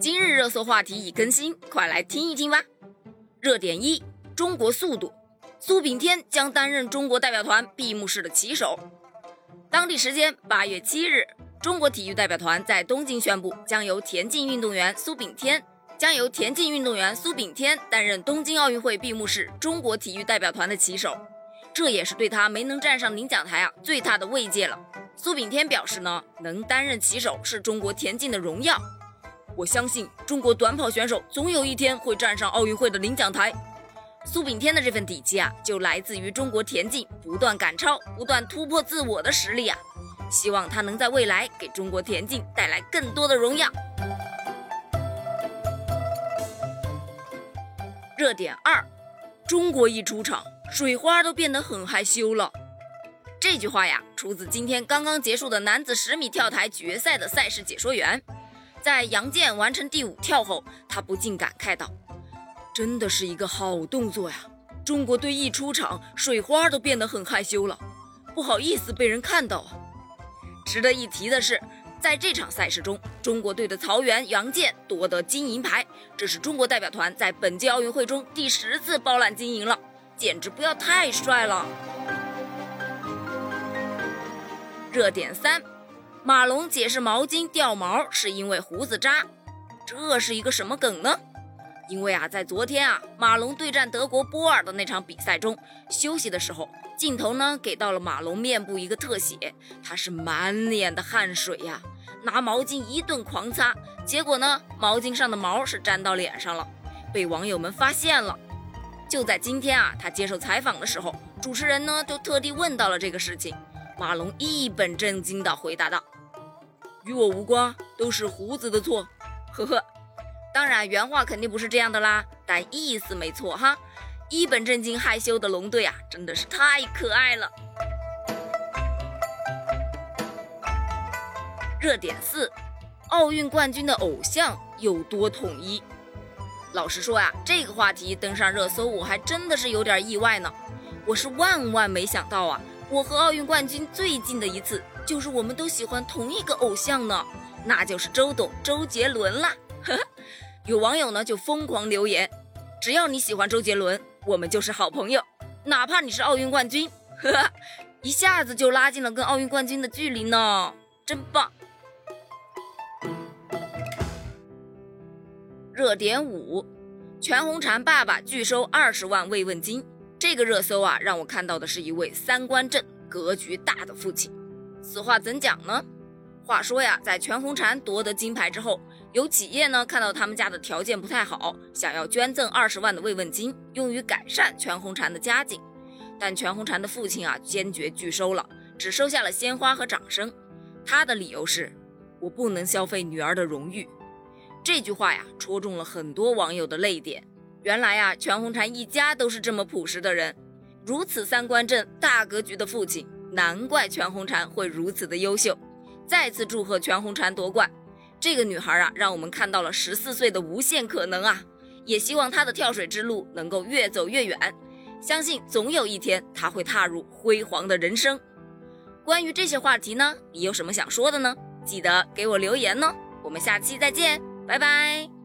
今日热搜话题已更新，快来听一听吧。热点一：中国速度，苏炳添将担任中国代表团闭幕式的旗手。当地时间八月七日，中国体育代表团在东京宣布，将由田径运动员苏炳添将由田径运动员苏炳添担任东京奥运会闭幕式中国体育代表团的旗手。这也是对他没能站上领奖台啊最大的慰藉了。苏炳添表示呢，能担任旗手是中国田径的荣耀。我相信中国短跑选手总有一天会站上奥运会的领奖台。苏炳添的这份底气啊，就来自于中国田径不断赶超、不断突破自我的实力啊。希望他能在未来给中国田径带来更多的荣耀。热点二：中国一出场，水花都变得很害羞了。这句话呀，出自今天刚刚结束的男子十米跳台决赛的赛事解说员。在杨健完成第五跳后，他不禁感慨道：“真的是一个好动作呀！中国队一出场，水花都变得很害羞了，不好意思被人看到啊。”值得一提的是，在这场赛事中，中国队的曹原、杨健夺得金银牌，这是中国代表团在本届奥运会中第十次包揽金银了，简直不要太帅了！热点三。马龙解释毛巾掉毛是因为胡子渣，这是一个什么梗呢？因为啊，在昨天啊，马龙对战德国波尔的那场比赛中，休息的时候，镜头呢给到了马龙面部一个特写，他是满脸的汗水呀，拿毛巾一顿狂擦，结果呢，毛巾上的毛是粘到脸上了，被网友们发现了。就在今天啊，他接受采访的时候，主持人呢就特地问到了这个事情。马龙一本正经地回答道：“与我无关，都是胡子的错。”呵呵，当然原话肯定不是这样的啦，但意思没错哈。一本正经害羞的龙队啊，真的是太可爱了。热点四：奥运冠军的偶像有多统一？老实说呀，这个话题登上热搜，我还真的是有点意外呢。我是万万没想到啊。我和奥运冠军最近的一次，就是我们都喜欢同一个偶像呢，那就是周董周杰伦啦。有网友呢就疯狂留言，只要你喜欢周杰伦，我们就是好朋友，哪怕你是奥运冠军，呵，一下子就拉近了跟奥运冠军的距离呢，真棒。热点五，全红婵爸爸拒收二十万慰问金。这个热搜啊，让我看到的是一位三观正、格局大的父亲。此话怎讲呢？话说呀，在全红婵夺得金牌之后，有企业呢看到他们家的条件不太好，想要捐赠二十万的慰问金，用于改善全红婵的家境。但全红婵的父亲啊，坚决拒收了，只收下了鲜花和掌声。他的理由是：我不能消费女儿的荣誉。这句话呀，戳中了很多网友的泪点。原来呀，全红婵一家都是这么朴实的人，如此三观正、大格局的父亲，难怪全红婵会如此的优秀。再次祝贺全红婵夺冠，这个女孩啊，让我们看到了十四岁的无限可能啊！也希望她的跳水之路能够越走越远，相信总有一天她会踏入辉煌的人生。关于这些话题呢，你有什么想说的呢？记得给我留言呢。我们下期再见，拜拜。